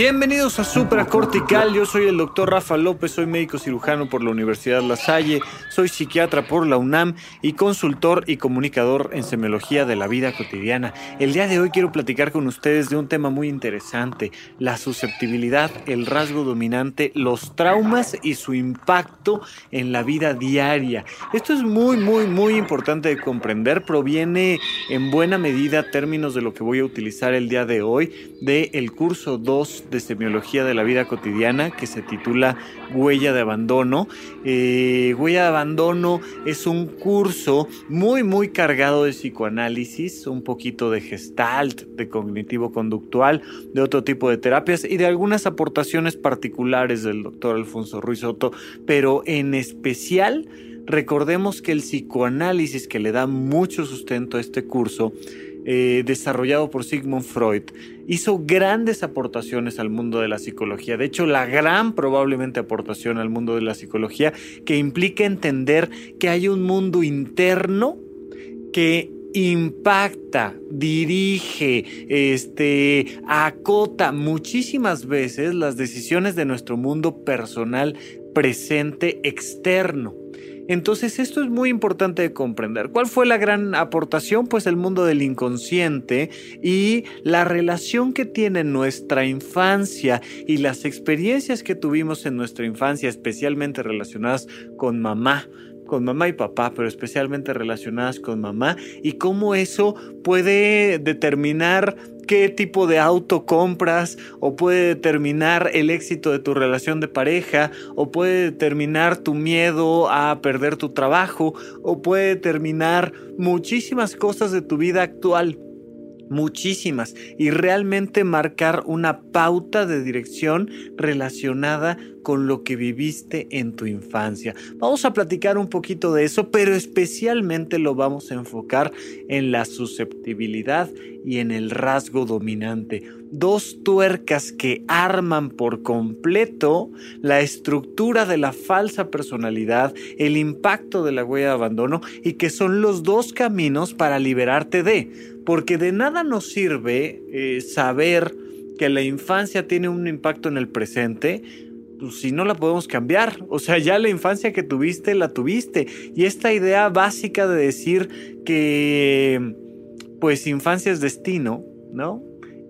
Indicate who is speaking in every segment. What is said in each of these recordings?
Speaker 1: Bienvenidos a Supracortical, yo soy el doctor Rafa López, soy médico cirujano por la Universidad La Salle, soy psiquiatra por la UNAM y consultor y comunicador en semiología de la vida cotidiana. El día de hoy quiero platicar con ustedes de un tema muy interesante, la susceptibilidad, el rasgo dominante, los traumas y su impacto en la vida diaria. Esto es muy, muy, muy importante de comprender, proviene en buena medida términos de lo que voy a utilizar el día de hoy, del el curso 2 de semiología de la vida cotidiana que se titula Huella de Abandono. Eh, Huella de Abandono es un curso muy, muy cargado de psicoanálisis, un poquito de gestalt, de cognitivo conductual, de otro tipo de terapias y de algunas aportaciones particulares del doctor Alfonso Ruiz Soto, pero en especial recordemos que el psicoanálisis que le da mucho sustento a este curso eh, desarrollado por Sigmund Freud, hizo grandes aportaciones al mundo de la psicología. De hecho, la gran probablemente aportación al mundo de la psicología que implica entender que hay un mundo interno que impacta, dirige, este, acota muchísimas veces las decisiones de nuestro mundo personal presente externo. Entonces esto es muy importante de comprender. ¿Cuál fue la gran aportación? Pues el mundo del inconsciente y la relación que tiene nuestra infancia y las experiencias que tuvimos en nuestra infancia, especialmente relacionadas con mamá con mamá y papá, pero especialmente relacionadas con mamá, y cómo eso puede determinar qué tipo de auto compras o puede determinar el éxito de tu relación de pareja o puede determinar tu miedo a perder tu trabajo o puede determinar muchísimas cosas de tu vida actual muchísimas y realmente marcar una pauta de dirección relacionada con lo que viviste en tu infancia. Vamos a platicar un poquito de eso, pero especialmente lo vamos a enfocar en la susceptibilidad y en el rasgo dominante. Dos tuercas que arman por completo la estructura de la falsa personalidad, el impacto de la huella de abandono y que son los dos caminos para liberarte de. Porque de nada nos sirve eh, saber que la infancia tiene un impacto en el presente, pues, si no la podemos cambiar. O sea, ya la infancia que tuviste, la tuviste. Y esta idea básica de decir que, pues, infancia es destino, ¿no?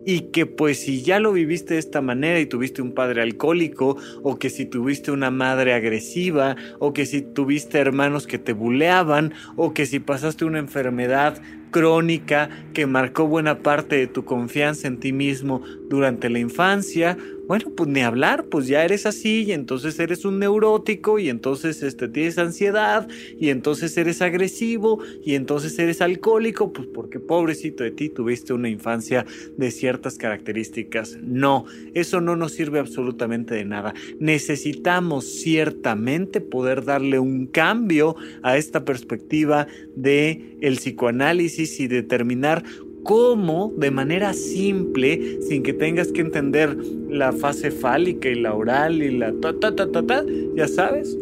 Speaker 1: Y que pues si ya lo viviste de esta manera y tuviste un padre alcohólico o que si tuviste una madre agresiva o que si tuviste hermanos que te buleaban o que si pasaste una enfermedad crónica que marcó buena parte de tu confianza en ti mismo durante la infancia bueno, pues ni hablar, pues ya eres así y entonces eres un neurótico y entonces este, tienes ansiedad y entonces eres agresivo y entonces eres alcohólico, pues porque pobrecito de ti tuviste una infancia de ciertas características. No, eso no nos sirve absolutamente de nada. Necesitamos ciertamente poder darle un cambio a esta perspectiva de el psicoanálisis y determinar cómo de manera simple, sin que tengas que entender la fase fálica y la oral y la ta ta ta ta ta, ya sabes,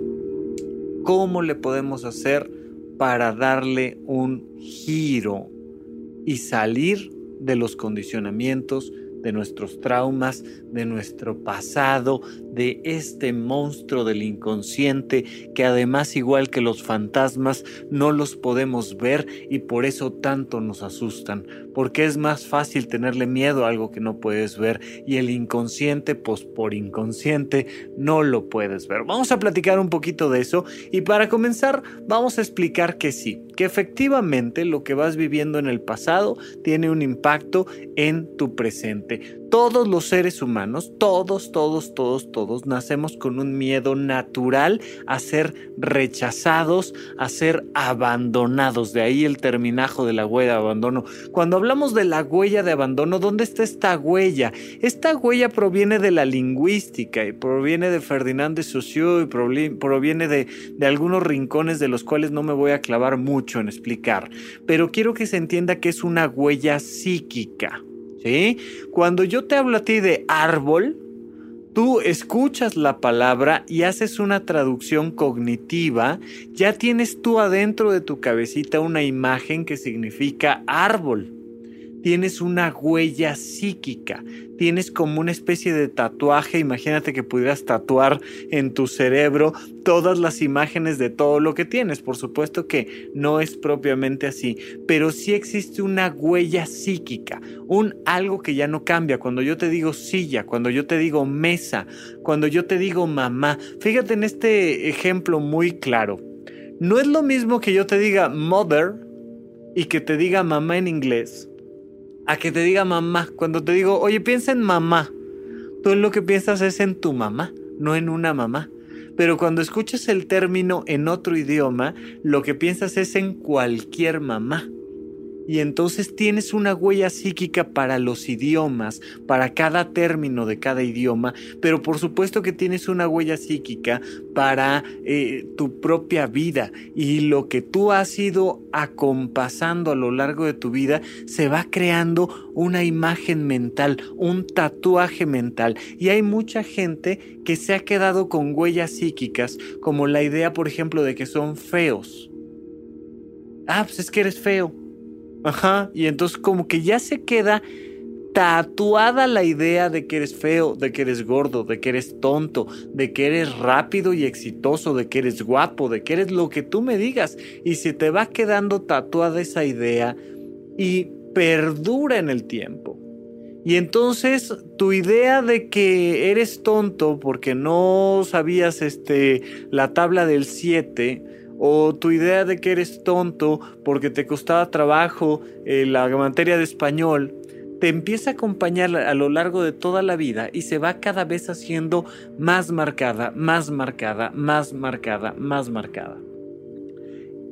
Speaker 1: cómo le podemos hacer para darle un giro y salir de los condicionamientos de nuestros traumas, de nuestro pasado, de este monstruo del inconsciente que además igual que los fantasmas no los podemos ver y por eso tanto nos asustan, porque es más fácil tenerle miedo a algo que no puedes ver y el inconsciente pues por inconsciente no lo puedes ver. Vamos a platicar un poquito de eso y para comenzar vamos a explicar que sí, que efectivamente lo que vas viviendo en el pasado tiene un impacto en tu presente. Todos los seres humanos, todos, todos, todos, todos, nacemos con un miedo natural a ser rechazados, a ser abandonados. De ahí el terminajo de la huella de abandono. Cuando hablamos de la huella de abandono, ¿dónde está esta huella? Esta huella proviene de la lingüística y proviene de Ferdinand de Saussure y proviene de, de algunos rincones de los cuales no me voy a clavar mucho en explicar. Pero quiero que se entienda que es una huella psíquica. ¿Sí? Cuando yo te hablo a ti de árbol, tú escuchas la palabra y haces una traducción cognitiva, ya tienes tú adentro de tu cabecita una imagen que significa árbol tienes una huella psíquica, tienes como una especie de tatuaje, imagínate que pudieras tatuar en tu cerebro todas las imágenes de todo lo que tienes, por supuesto que no es propiamente así, pero sí existe una huella psíquica, un algo que ya no cambia, cuando yo te digo silla, cuando yo te digo mesa, cuando yo te digo mamá, fíjate en este ejemplo muy claro, no es lo mismo que yo te diga mother y que te diga mamá en inglés a que te diga mamá. Cuando te digo, oye, piensa en mamá, tú lo que piensas es en tu mamá, no en una mamá. Pero cuando escuchas el término en otro idioma, lo que piensas es en cualquier mamá y entonces tienes una huella psíquica para los idiomas, para cada término de cada idioma, pero por supuesto que tienes una huella psíquica para eh, tu propia vida y lo que tú has ido acompasando a lo largo de tu vida se va creando una imagen mental, un tatuaje mental y hay mucha gente que se ha quedado con huellas psíquicas como la idea por ejemplo de que son feos. Ah, pues es que eres feo Ajá, y entonces como que ya se queda tatuada la idea de que eres feo, de que eres gordo, de que eres tonto, de que eres rápido y exitoso, de que eres guapo, de que eres lo que tú me digas. Y se te va quedando tatuada esa idea y perdura en el tiempo. Y entonces tu idea de que eres tonto porque no sabías este, la tabla del 7 o tu idea de que eres tonto porque te costaba trabajo eh, la materia de español, te empieza a acompañar a lo largo de toda la vida y se va cada vez haciendo más marcada, más marcada, más marcada, más marcada.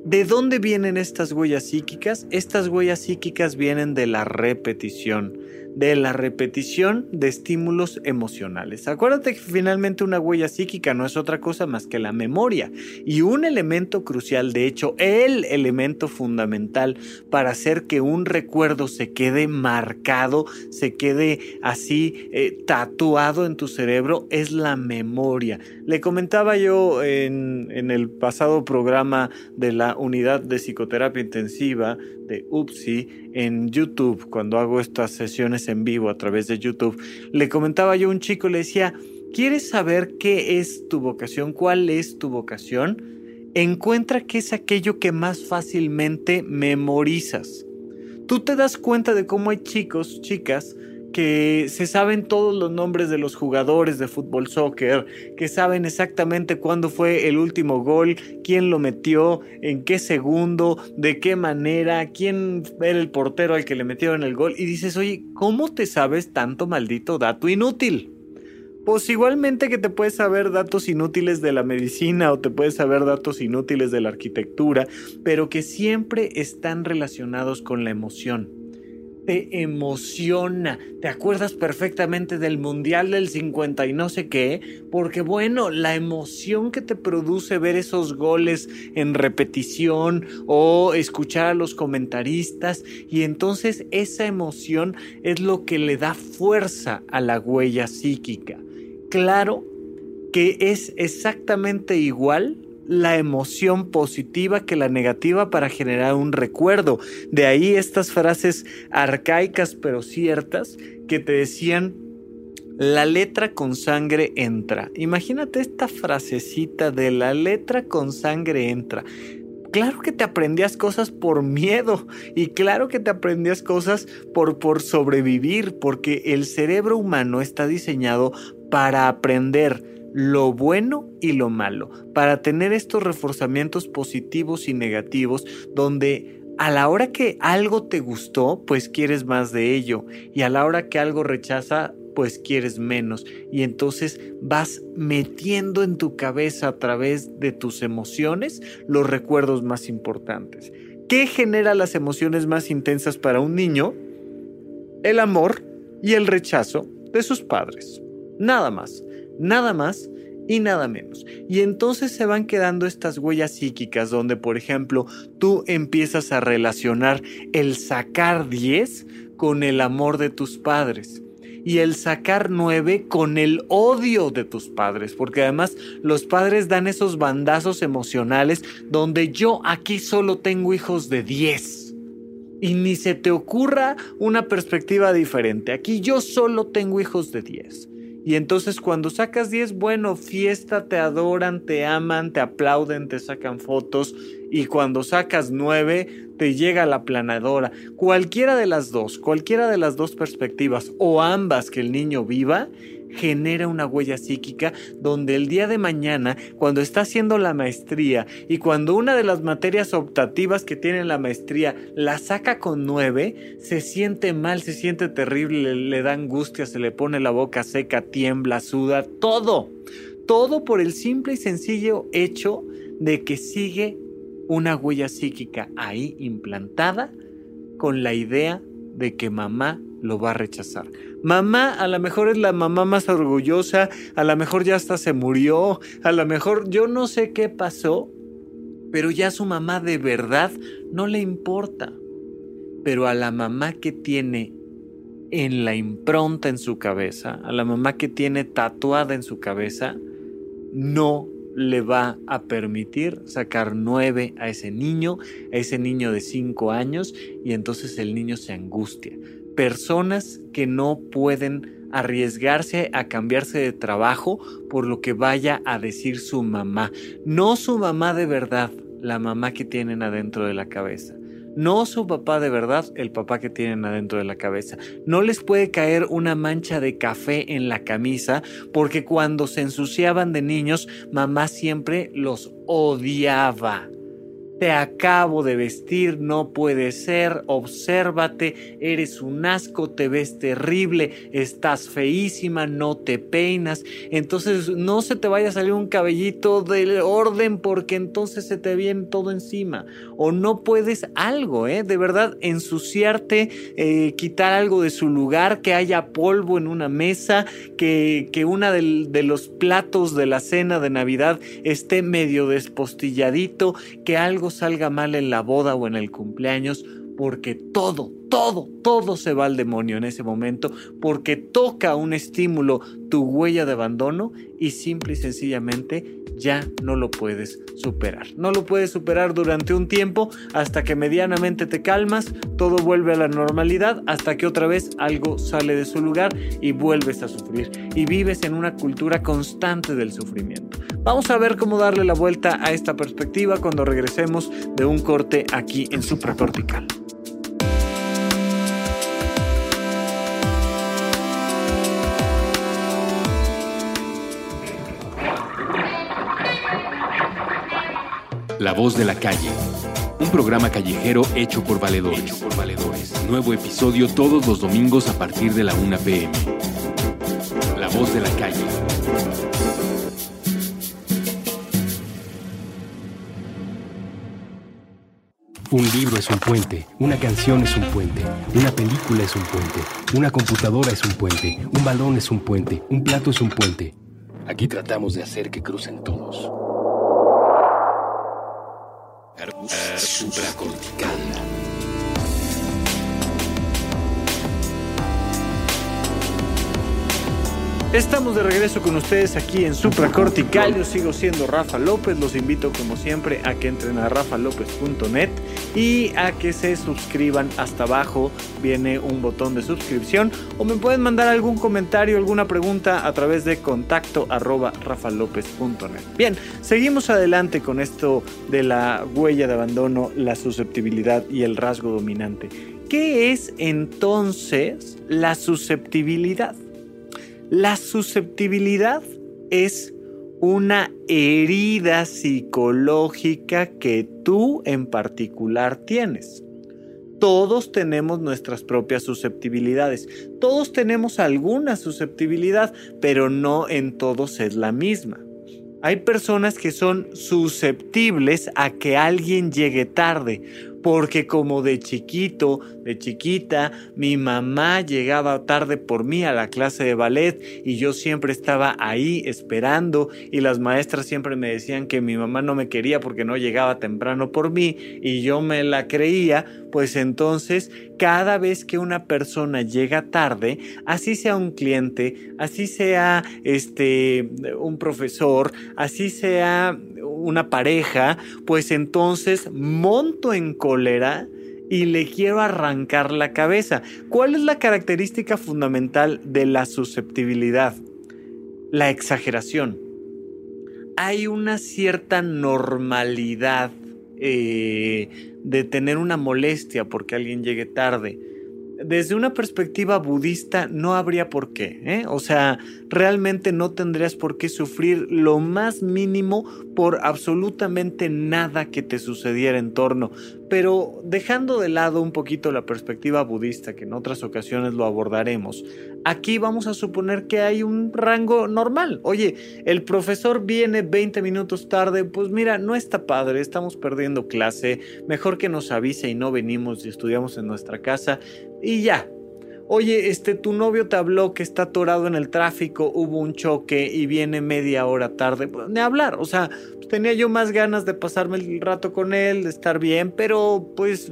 Speaker 1: ¿De dónde vienen estas huellas psíquicas? Estas huellas psíquicas vienen de la repetición de la repetición de estímulos emocionales. Acuérdate que finalmente una huella psíquica no es otra cosa más que la memoria y un elemento crucial, de hecho, el elemento fundamental para hacer que un recuerdo se quede marcado, se quede así eh, tatuado en tu cerebro, es la memoria. Le comentaba yo en, en el pasado programa de la unidad de psicoterapia intensiva de UPSI en YouTube, cuando hago estas sesiones en vivo a través de YouTube, le comentaba yo a un chico, le decía, ¿quieres saber qué es tu vocación? ¿Cuál es tu vocación? Encuentra qué es aquello que más fácilmente memorizas. Tú te das cuenta de cómo hay chicos, chicas, que se saben todos los nombres de los jugadores de fútbol soccer, que saben exactamente cuándo fue el último gol, quién lo metió, en qué segundo, de qué manera, quién era el portero al que le metieron el gol. Y dices, oye, ¿cómo te sabes tanto maldito dato inútil? Pues igualmente que te puedes saber datos inútiles de la medicina o te puedes saber datos inútiles de la arquitectura, pero que siempre están relacionados con la emoción te emociona. Te acuerdas perfectamente del Mundial del 50 y no sé qué, porque bueno, la emoción que te produce ver esos goles en repetición o escuchar a los comentaristas y entonces esa emoción es lo que le da fuerza a la huella psíquica. Claro que es exactamente igual la emoción positiva que la negativa para generar un recuerdo. De ahí estas frases arcaicas pero ciertas que te decían la letra con sangre entra. Imagínate esta frasecita de la letra con sangre entra. Claro que te aprendías cosas por miedo y claro que te aprendías cosas por, por sobrevivir, porque el cerebro humano está diseñado para aprender lo bueno y lo malo, para tener estos reforzamientos positivos y negativos donde a la hora que algo te gustó, pues quieres más de ello y a la hora que algo rechaza, pues quieres menos y entonces vas metiendo en tu cabeza a través de tus emociones los recuerdos más importantes. ¿Qué genera las emociones más intensas para un niño? El amor y el rechazo de sus padres. Nada más nada más y nada menos. Y entonces se van quedando estas huellas psíquicas donde, por ejemplo, tú empiezas a relacionar el sacar 10 con el amor de tus padres y el sacar nueve con el odio de tus padres, porque además los padres dan esos bandazos emocionales donde yo aquí solo tengo hijos de 10. Y ni se te ocurra una perspectiva diferente. Aquí yo solo tengo hijos de 10. Y entonces cuando sacas 10, bueno, fiesta, te adoran, te aman, te aplauden, te sacan fotos. Y cuando sacas 9, te llega la planadora. Cualquiera de las dos, cualquiera de las dos perspectivas o ambas que el niño viva, genera una huella psíquica donde el día de mañana, cuando está haciendo la maestría y cuando una de las materias optativas que tiene la maestría la saca con nueve, se siente mal, se siente terrible, le, da angustia, se le pone la boca seca, tiembla, suda, todo. Todo por el simple y sencillo hecho de que sigue una huella psíquica ahí implantada con la idea de que mamá lo va a rechazar. Mamá a lo mejor es la mamá más orgullosa, a lo mejor ya hasta se murió, a lo mejor yo no sé qué pasó, pero ya su mamá de verdad no le importa. Pero a la mamá que tiene en la impronta en su cabeza, a la mamá que tiene tatuada en su cabeza, no le va a permitir sacar nueve a ese niño, a ese niño de cinco años, y entonces el niño se angustia personas que no pueden arriesgarse a cambiarse de trabajo por lo que vaya a decir su mamá. No su mamá de verdad, la mamá que tienen adentro de la cabeza. No su papá de verdad, el papá que tienen adentro de la cabeza. No les puede caer una mancha de café en la camisa porque cuando se ensuciaban de niños, mamá siempre los odiaba. Te acabo de vestir, no puede ser, obsérvate, eres un asco, te ves terrible, estás feísima, no te peinas, entonces no se te vaya a salir un cabellito del orden porque entonces se te viene todo encima. O no puedes algo, ¿eh? De verdad, ensuciarte, eh, quitar algo de su lugar, que haya polvo en una mesa, que, que una de los platos de la cena de Navidad esté medio despostilladito, que algo salga mal en la boda o en el cumpleaños, porque todo, todo, todo se va al demonio en ese momento, porque toca un estímulo tu huella de abandono y simple y sencillamente ya no lo puedes superar. No lo puedes superar durante un tiempo hasta que medianamente te calmas, todo vuelve a la normalidad, hasta que otra vez algo sale de su lugar y vuelves a sufrir. Y vives en una cultura constante del sufrimiento. Vamos a ver cómo darle la vuelta a esta perspectiva cuando regresemos de un corte aquí en supracortical.
Speaker 2: La voz de la calle. Un programa callejero hecho por valedores. Hecho por valedores. Nuevo episodio todos los domingos a partir de la 1 pm. La voz de la calle.
Speaker 3: Un libro es un puente, una canción es un puente, una película es un puente, una computadora es un puente, un balón es un puente, un plato es un puente. Aquí tratamos de hacer que crucen todos.
Speaker 2: Supracortical.
Speaker 1: Estamos de regreso con ustedes aquí en Supracortical. Yo sigo siendo Rafa López. Los invito como siempre a que entren a rafalopez.net y a que se suscriban. Hasta abajo viene un botón de suscripción o me pueden mandar algún comentario, alguna pregunta a través de contacto arroba. Bien, seguimos adelante con esto de la huella de abandono, la susceptibilidad y el rasgo dominante. ¿Qué es entonces la susceptibilidad? La susceptibilidad es una herida psicológica que tú en particular tienes. Todos tenemos nuestras propias susceptibilidades. Todos tenemos alguna susceptibilidad, pero no en todos es la misma. Hay personas que son susceptibles a que alguien llegue tarde, porque como de chiquito, de chiquita, mi mamá llegaba tarde por mí a la clase de ballet y yo siempre estaba ahí esperando y las maestras siempre me decían que mi mamá no me quería porque no llegaba temprano por mí y yo me la creía, pues entonces cada vez que una persona llega tarde, así sea un cliente, así sea este un profesor, así sea una pareja, pues entonces monto en y le quiero arrancar la cabeza. ¿Cuál es la característica fundamental de la susceptibilidad? La exageración. Hay una cierta normalidad eh, de tener una molestia porque alguien llegue tarde desde una perspectiva budista no habría por qué, ¿eh? o sea, realmente no tendrías por qué sufrir lo más mínimo por absolutamente nada que te sucediera en torno. Pero dejando de lado un poquito la perspectiva budista, que en otras ocasiones lo abordaremos, aquí vamos a suponer que hay un rango normal. Oye, el profesor viene 20 minutos tarde, pues mira, no está padre, estamos perdiendo clase, mejor que nos avise y no venimos y estudiamos en nuestra casa y ya. Oye, este, tu novio te habló que está atorado en el tráfico, hubo un choque y viene media hora tarde. Pues, ni hablar, o sea, tenía yo más ganas de pasarme el rato con él, de estar bien, pero pues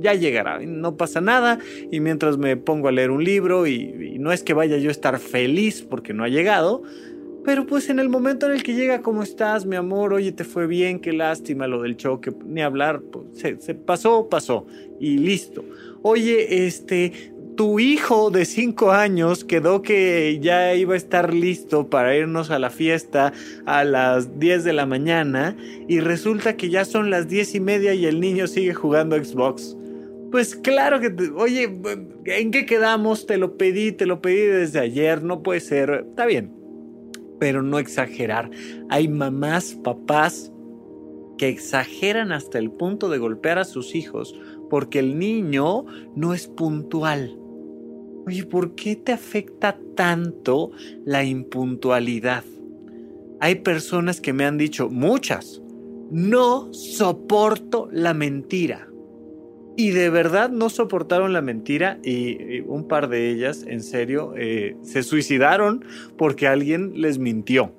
Speaker 1: ya llegará, no pasa nada. Y mientras me pongo a leer un libro, y, no es que vaya yo a estar feliz porque no ha llegado, pero pues en el momento en el que llega, ¿cómo estás, mi amor? Oye, te fue bien, qué lástima lo del choque, ni hablar, pues, se pasó, pasó, y listo oye, este, tu hijo de 5 años quedó que ya iba a estar listo para irnos a la fiesta a las 10 de la mañana y resulta que ya son las 10 y media y el niño sigue jugando Xbox. Pues claro que, oye, ¿en qué quedamos? Te lo pedí, te lo pedí desde ayer, no puede ser, está bien, pero no exagerar. Hay mamás, papás que exageran hasta el punto de golpear a sus hijos porque el niño no es puntual. Oye, ¿por qué te afecta tanto la impuntualidad? Hay personas que me han dicho, muchas, no soporto la mentira. Y de verdad no soportaron la mentira y, un par de ellas, en serio, eh, se suicidaron porque alguien les mintió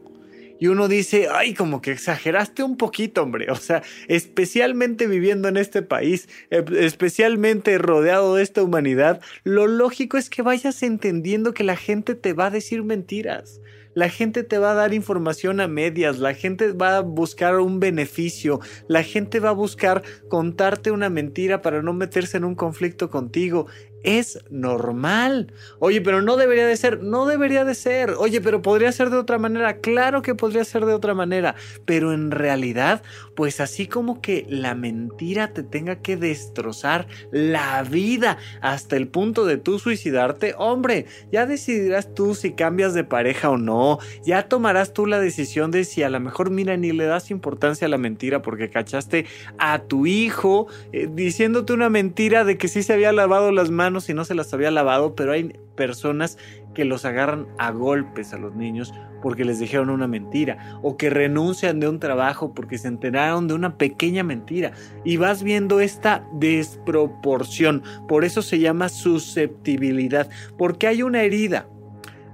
Speaker 1: y uno dice, ay, como que exageraste un poquito, hombre. O sea, especialmente viviendo en este país, eh, especialmente rodeado de esta humanidad, lo lógico es que vayas entendiendo que la gente te va a decir mentiras. La gente te va a dar información a medias, la gente va a buscar un beneficio, la gente va a buscar contarte una mentira para no meterse en un conflicto contigo es normal. Oye, pero no debería de ser, no debería de ser. Oye, pero podría ser de otra manera. Claro que podría ser de otra manera. Pero en realidad, pues así como que la mentira te tenga que destrozar la vida hasta el punto de tú suicidarte, hombre, ya decidirás tú si cambias de pareja o no. Ya tomarás tú la decisión de si a lo mejor, mira, ni le das importancia a la mentira porque cachaste a tu hijo eh, diciéndote una mentira de que sí se había lavado las manos si no se las había lavado, pero hay personas que los agarran a golpes a los niños porque les dijeron una mentira o que renuncian de un trabajo porque se enteraron de una pequeña mentira y vas viendo esta desproporción, por eso se llama susceptibilidad, porque hay una herida.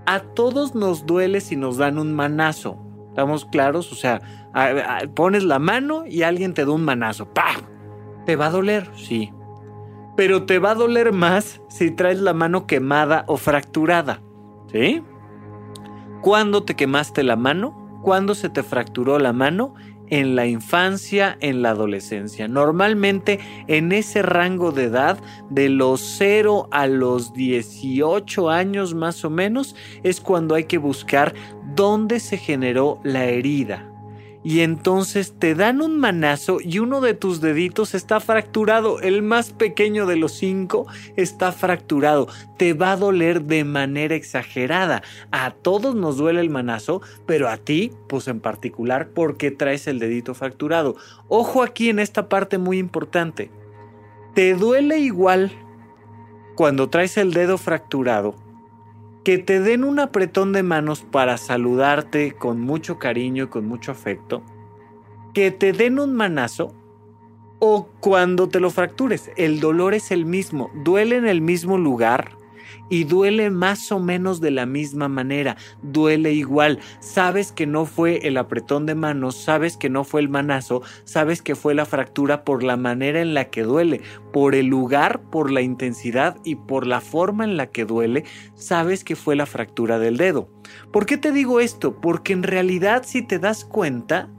Speaker 1: A todos nos duele si nos dan un manazo. ¿Estamos claros? O sea, pones la mano y alguien te da un manazo. ¡Pah! ¿Te va a doler? Sí pero te va a doler más si traes la mano quemada o fracturada. ¿Sí? ¿Cuándo te quemaste la mano? ¿Cuándo se te fracturó la mano? En la infancia, en la adolescencia. Normalmente en ese rango de edad, de los 0 a los 18 años más o menos, es cuando hay que buscar dónde se generó la herida y entonces te dan un manazo y uno de tus deditos está fracturado, el más pequeño de los cinco está fracturado, te va a doler de manera exagerada. A todos nos duele el manazo, pero a ti, pues en particular, porque traes el dedito fracturado. Ojo aquí en esta parte muy importante. Te duele igual cuando traes el dedo fracturado que te den un apretón de manos para saludarte con mucho cariño y con mucho afecto, que te den un manazo O cuando te lo fractures, el dolor es el mismo, duele en el mismo lugar, y duele más o menos de la misma manera, duele igual. Sabes que no fue el apretón de manos, sabes que no fue el manazo, sabes que fue la fractura por la manera en la que duele, por el lugar, por la intensidad y por la forma en la que duele, sabes que fue la fractura del dedo. ¿Por qué te digo esto? Porque en realidad si te das cuenta,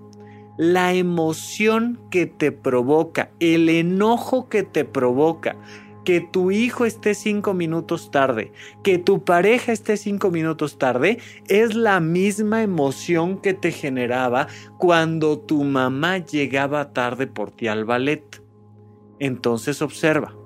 Speaker 1: la emoción que te provoca, el enojo que te provoca, que tu hijo esté cinco minutos tarde, que tu pareja esté cinco minutos tarde, es la misma emoción que te generaba cuando tu mamá llegaba tarde por ti al ballet. Entonces observa,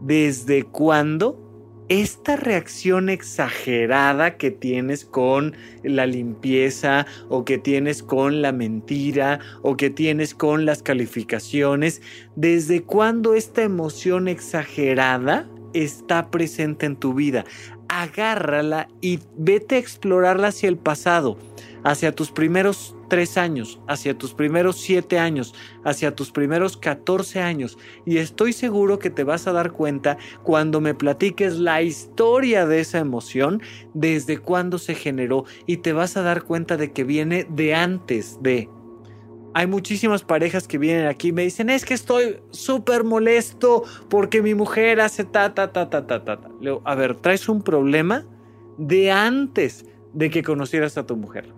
Speaker 1: ¿desde cuándo esta reacción exagerada que tienes con la limpieza o que tienes con la mentira o que tienes con las calificaciones, ¿desde cuándo esta emoción exagerada está presente en tu vida? Agárrala y vete a explorarla hacia el pasado, hacia tus primeros tres años, hacia tus primeros siete años, hacia tus primeros 14 años. Y estoy seguro que te vas a dar cuenta cuando me platiques la historia de esa emoción, desde cuándo se generó, y te vas a dar cuenta de que viene de antes de. Hay muchísimas parejas que vienen aquí y me dicen, es que estoy súper molesto porque mi mujer hace ta, ta, ta, ta, ta, ta. Leo, a ver, traes un problema de antes de que conocieras a tu mujer.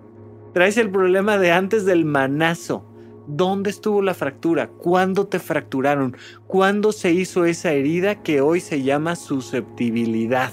Speaker 1: Traes el problema de antes del manazo. ¿Dónde estuvo la fractura? ¿Cuándo te fracturaron? ¿Cuándo se hizo esa herida que hoy se llama susceptibilidad?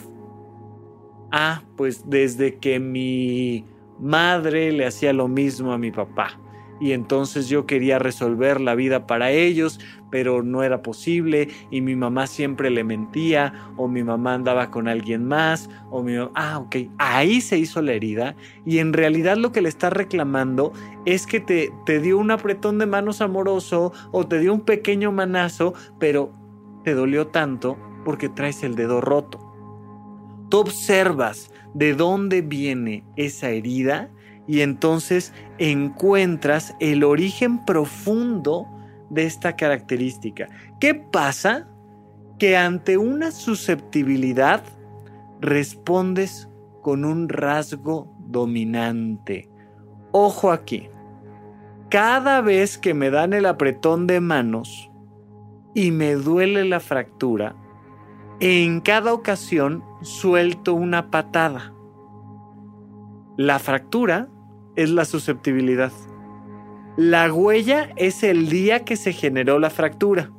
Speaker 1: Ah, pues desde que mi madre le hacía lo mismo a mi papá y entonces yo quería resolver la vida para ellos, pero no era posible y mi mamá siempre le mentía o mi mamá andaba con alguien más o mi ah, ok, ahí se hizo la herida y en realidad lo que le está reclamando es que te, te dio un apretón de manos amoroso o te dio un pequeño manazo, pero te dolió tanto porque traes el dedo roto. Tú observas de dónde viene esa herida y entonces encuentras el origen profundo de esta característica. ¿Qué pasa? Que ante una susceptibilidad respondes con un rasgo dominante. Ojo aquí. Cada vez que me dan el apretón de manos y me duele la fractura, en cada ocasión suelto una patada. La fractura es la susceptibilidad. La huella es el día que se generó la fractura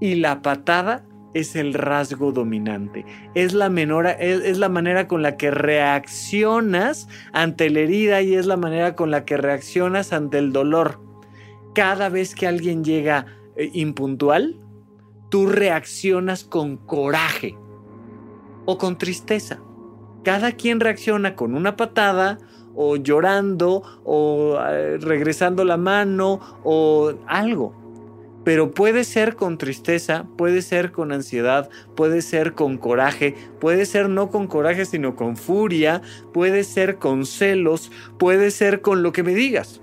Speaker 1: y la patada es el rasgo dominante. Es la, menor, es, la manera con la que reaccionas ante la herida y es la manera con la que reaccionas ante el dolor. Cada vez que alguien llega eh, impuntual, tú reaccionas con coraje o con tristeza. Cada quien reacciona con una patada o llorando o eh, regresando la mano o algo. Pero puede ser con tristeza, puede ser con ansiedad, puede ser con coraje, puede ser no con coraje sino con furia, puede ser con celos, puede ser con lo que me digas.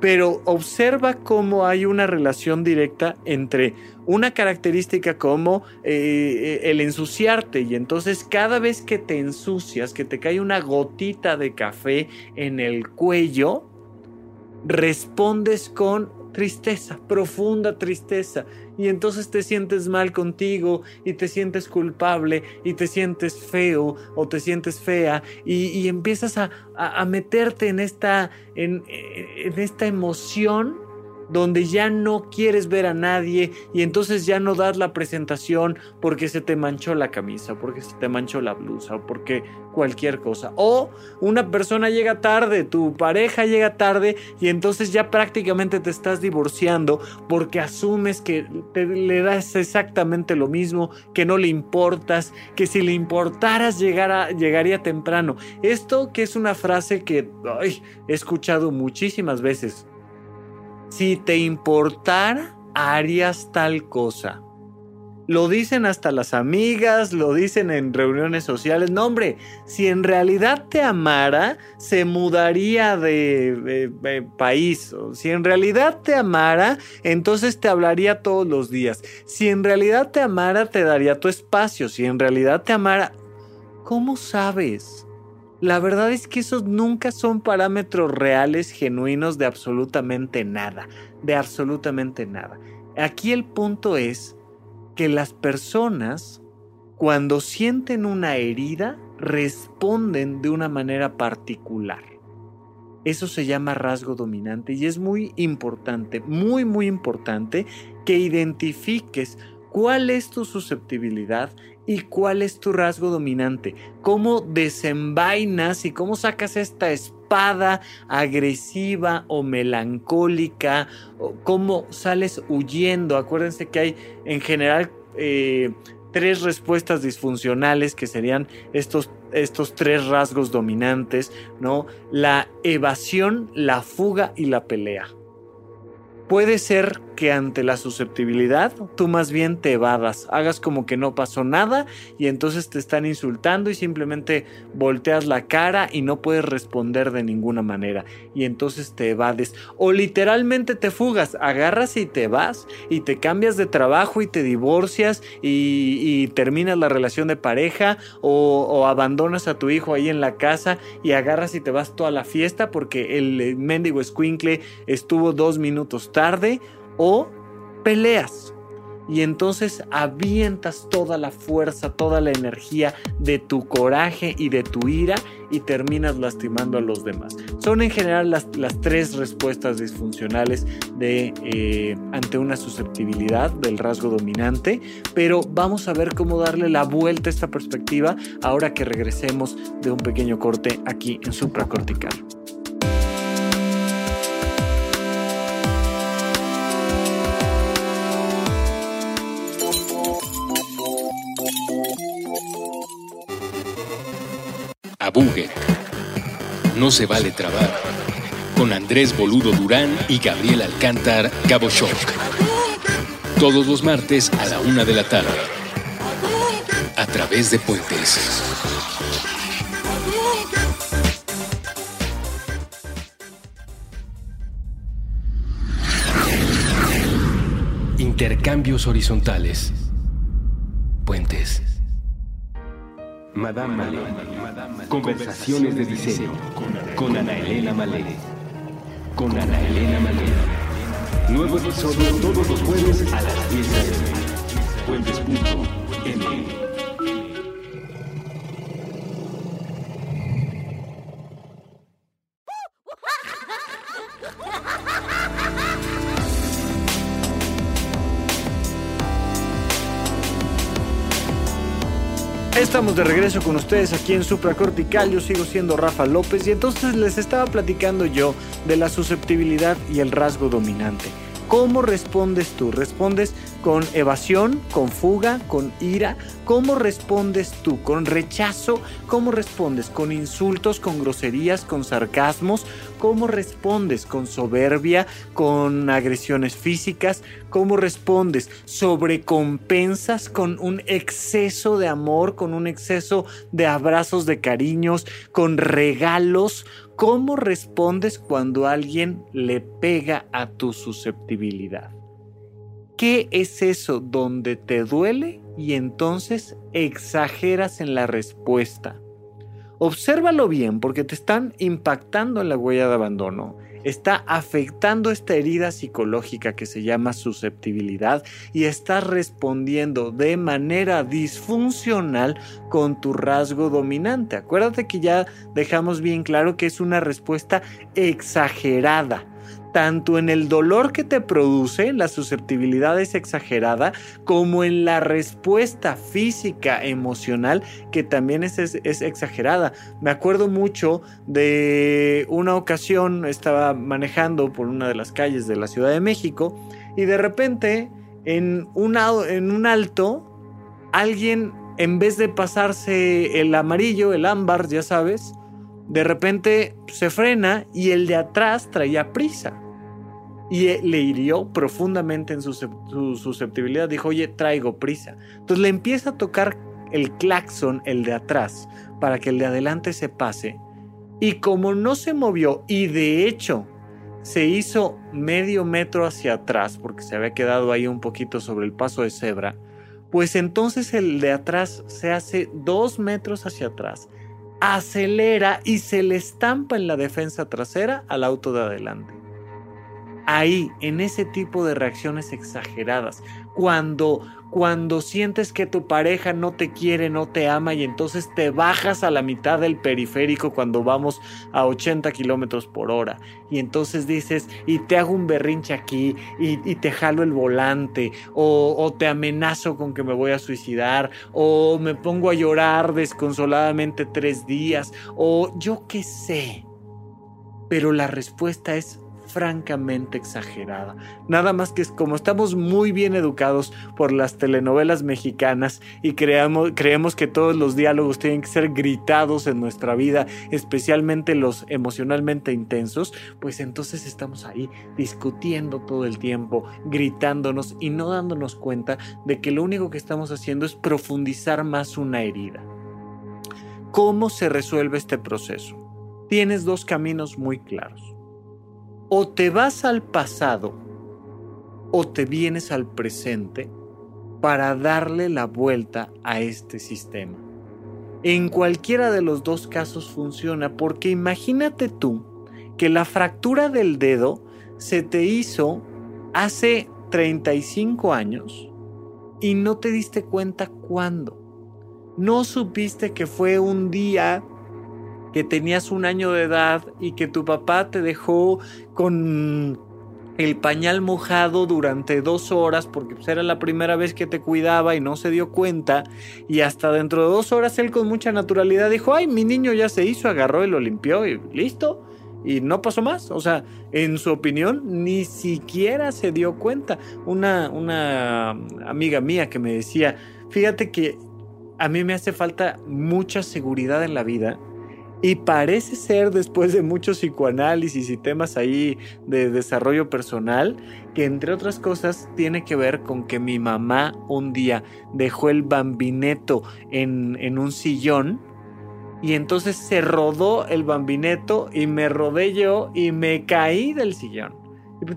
Speaker 1: Pero observa cómo hay una relación directa entre una característica como eh, el ensuciarte y entonces cada vez que te ensucias, que te cae una gotita de café en el cuello, respondes con tristeza, profunda tristeza. Y entonces te sientes mal contigo y te sientes culpable y te sientes feo o te sientes fea y, empiezas a, meterte en esta, en esta emoción donde ya no quieres ver a nadie y entonces ya no das la presentación porque se te manchó la camisa, porque se te manchó la blusa o porque cualquier cosa. O una persona llega tarde, tu pareja llega tarde y entonces ya prácticamente te estás divorciando porque asumes que te, le das exactamente lo mismo, que no le importas, que si le importaras llegaría temprano. Esto que es una frase que he escuchado muchísimas veces si te importara, harías tal cosa. Lo dicen hasta las amigas, lo dicen en reuniones sociales. No, hombre, si en realidad te amara, se mudaría de, país. Si en realidad te amara, entonces te hablaría todos los días. Si en realidad te amara, te daría tu espacio. Si en realidad te amara, ¿cómo sabes? La verdad es que esos nunca son parámetros reales, genuinos de absolutamente nada. De absolutamente nada. Aquí el punto es que las personas, cuando sienten una herida, responden de una manera particular. Eso se llama rasgo dominante y es muy importante, muy, muy importante que identifiques cuál es tu susceptibilidad y cuál es tu rasgo dominante. Cómo desenvainas y cómo sacas esta espada agresiva o melancólica, cómo sales huyendo. Acuérdense que hay en general eh, tres respuestas disfuncionales que serían estos, estos tres rasgos dominantes, ¿no? La evasión, la fuga y la pelea. Puede ser que ante la susceptibilidad tú más bien te evadas, hagas como que no pasó nada y entonces te están insultando y simplemente volteas la cara y no puedes responder de ninguna manera y entonces te evades. O literalmente te fugas, agarras y te vas y te cambias de trabajo y te divorcias y, terminas la relación de pareja o, abandonas a tu hijo ahí en la casa y agarras y te vas toda la fiesta porque el mendigo escuincle estuvo dos minutos tarde o peleas. Y entonces avientas toda la fuerza, toda la energía de tu coraje y de tu ira y terminas lastimando a los demás. Son en general las, tres respuestas disfuncionales de, eh, ante una susceptibilidad del rasgo dominante, pero vamos a ver cómo darle la vuelta a esta perspectiva ahora que regresemos de un pequeño corte aquí en supracortical.
Speaker 2: No se vale trabar. Con Andrés Boludo Durán y Gabriel Alcántar Shock. Todos los martes a la una de la tarde. A través de Puentes. Intercambios horizontales. Puentes.
Speaker 3: Madame. Conversaciones de diseño con Ana Elena Malé. Con Ana Elena Malé. Nuevo episodio todos los jueves a las 10 de Puentes.m.
Speaker 1: De regreso con ustedes aquí en Supracortical. Yo sigo siendo Rafa López y entonces les estaba platicando yo de la susceptibilidad y el rasgo dominante. ¿Cómo respondes tú? ¿Respondes con evasión, con fuga, con ira? ¿Cómo respondes tú? ¿Con rechazo? ¿Cómo respondes? ¿Con insultos, con groserías, con sarcasmos? ¿Cómo respondes? ¿Con soberbia? ¿Con agresiones físicas? ¿Cómo respondes? ¿Sobrecompensas con un exceso de amor, con un exceso de abrazos, de cariños, con regalos? ¿Cómo respondes cuando alguien le pega a tu susceptibilidad? ¿Qué es eso donde te duele y entonces exageras en la respuesta? Obsérvalo bien porque te están impactando en la huella de abandono está afectando esta herida psicológica que se llama susceptibilidad y estás respondiendo de manera disfuncional con tu rasgo dominante. Acuérdate que ya dejamos bien claro que es una respuesta exagerada tanto en el dolor que te produce, la susceptibilidad es exagerada, como en la respuesta física, emocional, que también es, exagerada. Me acuerdo mucho de una ocasión, estaba manejando por una de las calles de la Ciudad de México y de repente en un, en un alto, alguien, en vez de pasarse el amarillo, el ámbar, ya sabes, de repente se frena y el de atrás traía prisa. y eh, le hirió profundamente en su, susceptibilidad. Dijo, oye, traigo prisa. Entonces le empieza a tocar el claxon, el de atrás, para que el de adelante se pase. Y como no se movió y de hecho se hizo medio metro hacia atrás, porque se había quedado ahí un poquito sobre el paso de cebra, pues entonces el de atrás se hace dos metros hacia atrás, acelera y se le estampa en la defensa trasera al auto de adelante ahí, en ese tipo de reacciones exageradas, cuando, cuando sientes que tu pareja no te quiere, no te ama y entonces te bajas a la mitad del periférico cuando vamos a 80 kilómetros por hora y entonces dices, y te hago un berrinche aquí y, te jalo el volante o, o te amenazo con que me voy a suicidar o me pongo a llorar desconsoladamente tres días o yo qué sé. Pero la respuesta es francamente exagerada. Nada más que como estamos muy bien educados por las telenovelas mexicanas y creamos, creemos que todos los diálogos tienen que ser gritados en nuestra vida, especialmente los emocionalmente intensos, pues entonces estamos ahí discutiendo todo el tiempo, gritándonos y no dándonos cuenta de que lo único que estamos haciendo es profundizar más una herida. ¿Cómo se resuelve este proceso? Tienes dos caminos muy claros o te vas al pasado o te vienes al presente para darle la vuelta a este sistema. En cualquiera de los dos casos funciona porque imagínate tú que la fractura del dedo se te hizo hace 35 años y no te diste cuenta cuándo. No supiste que fue un día que tenías un año de edad y que tu papá te dejó con el pañal mojado durante dos horas porque pues, era la primera vez que te cuidaba y no se dio cuenta y hasta dentro de dos horas él con mucha naturalidad dijo, ay, mi niño ya se hizo, agarró y lo limpió y listo. Y no pasó más. O sea, en su opinión, ni siquiera se dio cuenta. Una, una amiga mía que me decía, fíjate que a mí me hace falta mucha seguridad en la vida y parece ser, después de muchos psicoanálisis y temas ahí de desarrollo personal, que entre otras cosas tiene que ver con que mi mamá un día dejó el bambineto en, en un sillón y entonces se rodó el bambineto y me rodé yo y me caí del sillón.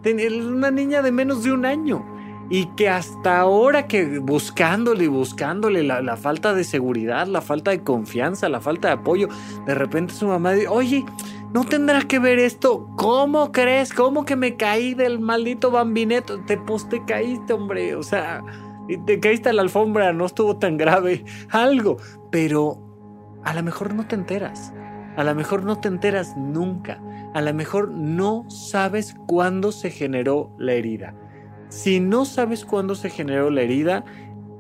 Speaker 1: Es una niña de menos de un año y que hasta ahora que buscándole y buscándole la, falta de seguridad, la falta de confianza, la falta de apoyo, de repente su mamá dice, oye, ¿no tendrá que ver esto? ¿Cómo crees? ¿Cómo que me caí del maldito bambineto? Te, pues te caíste, hombre, o sea, te caíste a la alfombra, no estuvo tan grave, algo, pero a lo mejor no te enteras. A lo mejor no te enteras nunca. A lo mejor no sabes cuándo se generó la herida. Si no sabes cuándo se generó la herida,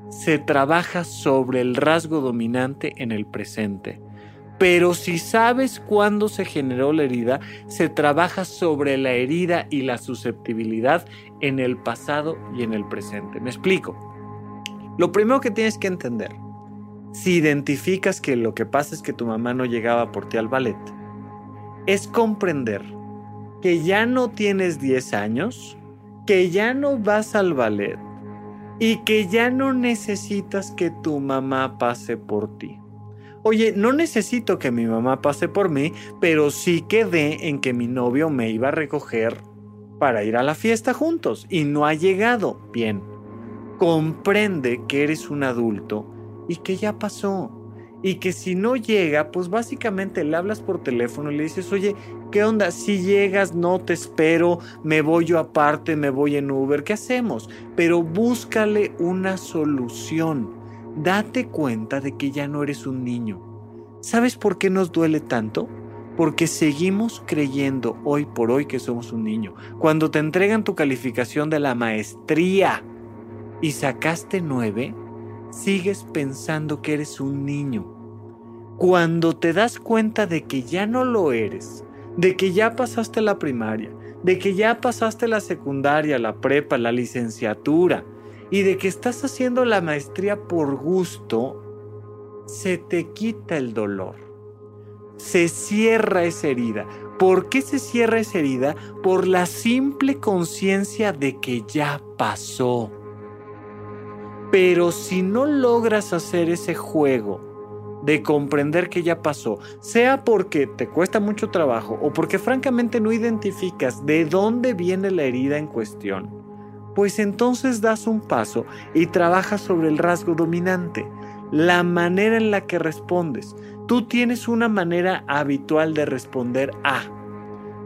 Speaker 1: se trabaja sobre el rasgo dominante en el presente. Pero si sabes cuándo se generó la herida, se trabaja sobre la herida y la susceptibilidad en el pasado y en el presente. Me explico. Lo primero que tienes que entender, si identificas que lo que pasa es que tu mamá no llegaba por ti al ballet, es comprender que ya no tienes 10 años, que ya no vas al ballet y que ya no necesitas que tu mamá pase por ti. Oye, no necesito que mi mamá pase por mí, pero sí quedé en que mi novio me iba a recoger para ir a la fiesta juntos y no ha llegado. Bien, comprende que eres un adulto y que ya pasó y que si no llega, pues básicamente le hablas por teléfono y le dices, oye, ¿qué onda? Si llegas, no te espero, me voy yo aparte, me voy en Uber, ¿qué hacemos? Pero búscale una solución. Date cuenta de que ya no eres un niño. ¿Sabes por qué nos duele tanto? Porque seguimos creyendo hoy por hoy que somos un niño. Cuando te entregan tu calificación de la maestría y sacaste nueve, sigues pensando que eres un niño. Cuando te das cuenta de que ya no lo eres, de que ya pasaste la primaria, de que ya pasaste la secundaria, la prepa, la licenciatura y de que estás haciendo la maestría por gusto, se te quita el dolor. Se cierra esa herida ¿Por qué se cierra esa herida? Por la simple conciencia de que ya pasó. Pero si no logras hacer ese juego de comprender que ya pasó, sea porque te cuesta mucho trabajo o porque francamente no identificas de dónde viene la herida en cuestión, pues entonces das un paso y trabajas sobre el rasgo dominante, la manera en la que respondes. Tú tienes una manera habitual de responder a.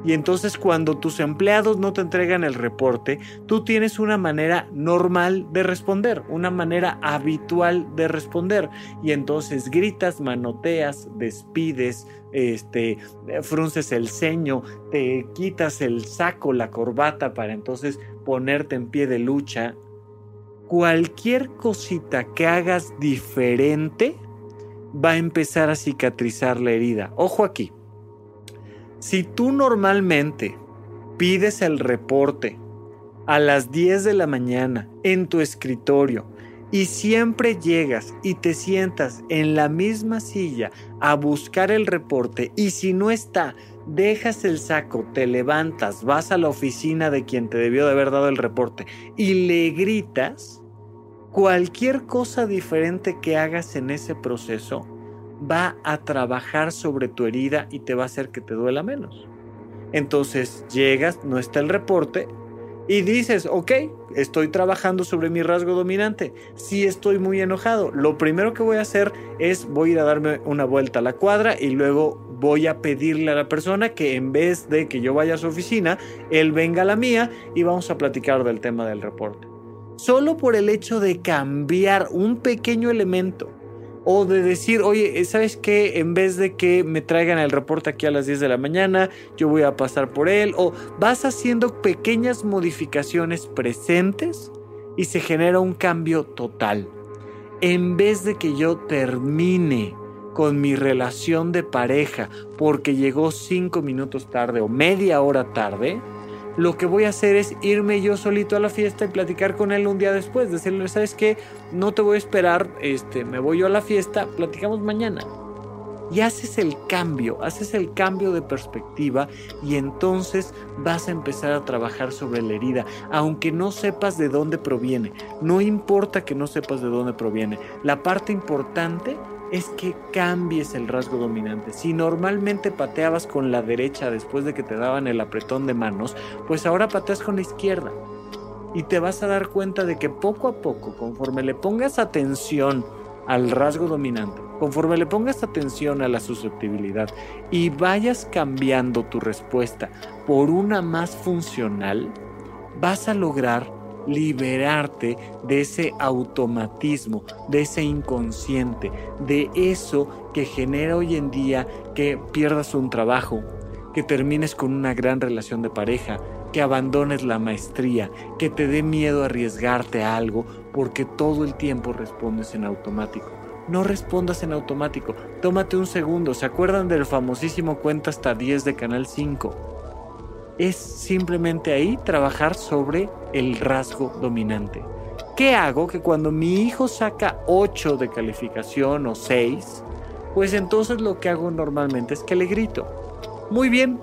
Speaker 1: Y entonces cuando tus empleados no te entregan el reporte, tú tienes una manera normal de responder, una manera habitual de responder. Y entonces gritas, manoteas, despides, este, frunces el ceño, te quitas el saco, la corbata para entonces ponerte en pie de lucha. Cualquier cosita que hagas diferente va a empezar a cicatrizar la herida. Ojo aquí. Si tú normalmente pides el reporte a las 10 de la mañana en tu escritorio y siempre llegas y te sientas en la misma silla a buscar el reporte y si no está, dejas el saco, te levantas, vas a la oficina de quien te debió de haber dado el reporte y le gritas, cualquier cosa diferente que hagas en ese proceso va a trabajar sobre tu herida y te va a hacer que te duela menos. Entonces llegas, no está el reporte y dices, ok, estoy trabajando sobre mi rasgo dominante. Si estoy muy enojado, lo primero que voy a hacer es voy a ir a darme una vuelta a la cuadra y luego voy a pedirle a la persona que en vez de que yo vaya a su oficina, él venga a la mía y vamos a platicar del tema del reporte. Solo por el hecho de cambiar un pequeño elemento o de decir, oye, ¿sabes qué? En vez de que me traigan el reporte aquí a las 10 de la mañana, yo voy a pasar por él. O vas haciendo pequeñas modificaciones presentes y se genera un cambio total. En vez de que yo termine con mi relación de pareja porque llegó 5 minutos tarde o media hora tarde, lo que voy a hacer es irme yo solito a la fiesta y platicar con él un día después, decirle, ¿sabes qué? No te voy a esperar, este, me voy yo a la fiesta, platicamos mañana. Y haces el cambio, haces el cambio de perspectiva y entonces vas a empezar a trabajar sobre la herida, aunque no sepas de dónde proviene. No importa que no sepas de dónde proviene. La parte importante es que cambies el rasgo dominante. Si normalmente pateabas con la derecha después de que te daban el apretón de manos, pues ahora pateas con la izquierda. Y te vas a dar cuenta de que poco a poco, conforme le pongas atención al rasgo dominante, conforme le pongas atención a la susceptibilidad y vayas cambiando tu respuesta por una más funcional, vas a lograr liberarte de ese automatismo, de ese inconsciente, de eso que genera hoy en día que pierdas un trabajo, que termines con una gran relación de pareja, que abandones la maestría, que te dé miedo arriesgarte a algo porque todo el tiempo respondes en automático. No respondas en automático, tómate un segundo. ¿Se acuerdan del famosísimo cuenta hasta 10 de Canal 5? Es simplemente ahí trabajar sobre el rasgo dominante. ¿Qué hago? Que cuando mi hijo saca 8 de calificación o 6, pues entonces lo que hago normalmente es que le grito. Muy bien,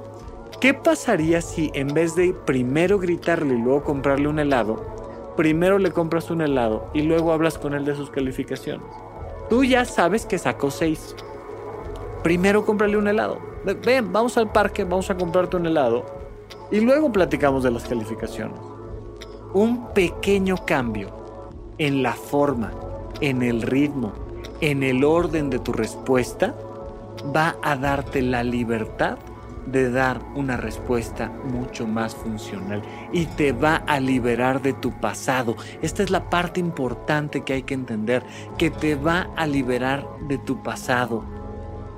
Speaker 1: ¿qué pasaría si en vez de primero gritarle y luego comprarle un helado, primero le compras un helado y luego hablas con él de sus calificaciones? Tú ya sabes que sacó 6. Primero cómprale un helado. Ven, vamos al parque, vamos a comprarte un helado y luego platicamos de las calificaciones. Un pequeño cambio en la forma, en el ritmo, en el orden de tu respuesta va a darte la libertad de dar una respuesta mucho más funcional y te va a liberar de tu pasado. Esta es la parte importante que hay que entender, que te va a liberar de tu pasado.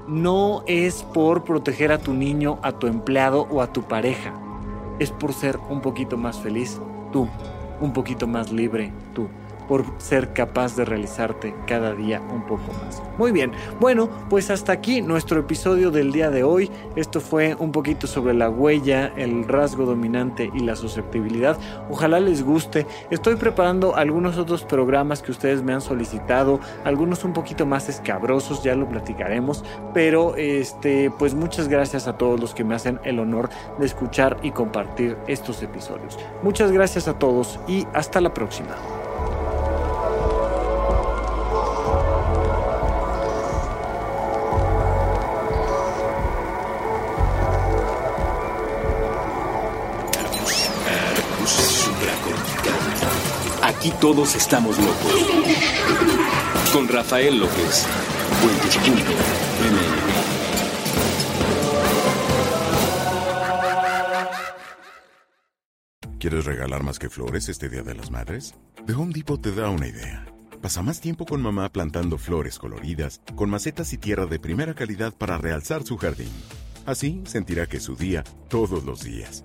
Speaker 1: No es por proteger a tu niño, a tu empleado o a tu pareja es por ser un poquito más feliz tú, un poquito más libre tú. Por ser capaz de realizarte cada día un poco más. Muy bien, bueno, pues hasta aquí nuestro episodio del día de hoy. Esto fue un poquito sobre la huella, el rasgo dominante y la susceptibilidad. Ojalá les guste. Estoy preparando algunos otros programas que ustedes me han solicitado, algunos un poquito más escabrosos, ya lo platicaremos, pero este pues muchas gracias a todos los que me hacen el honor de escuchar y compartir estos episodios. Muchas gracias a todos y hasta la próxima.
Speaker 2: Aquí todos estamos locos. Con Rafael López.
Speaker 4: ¿Quieres regalar más que flores este Día de las Madres? The Home Depot te da una idea. Pasa más tiempo con mamá plantando flores coloridas, con macetas y tierra de primera calidad para realzar su jardín. Así sentirá que es su día todos los días.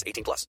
Speaker 5: 18 plus.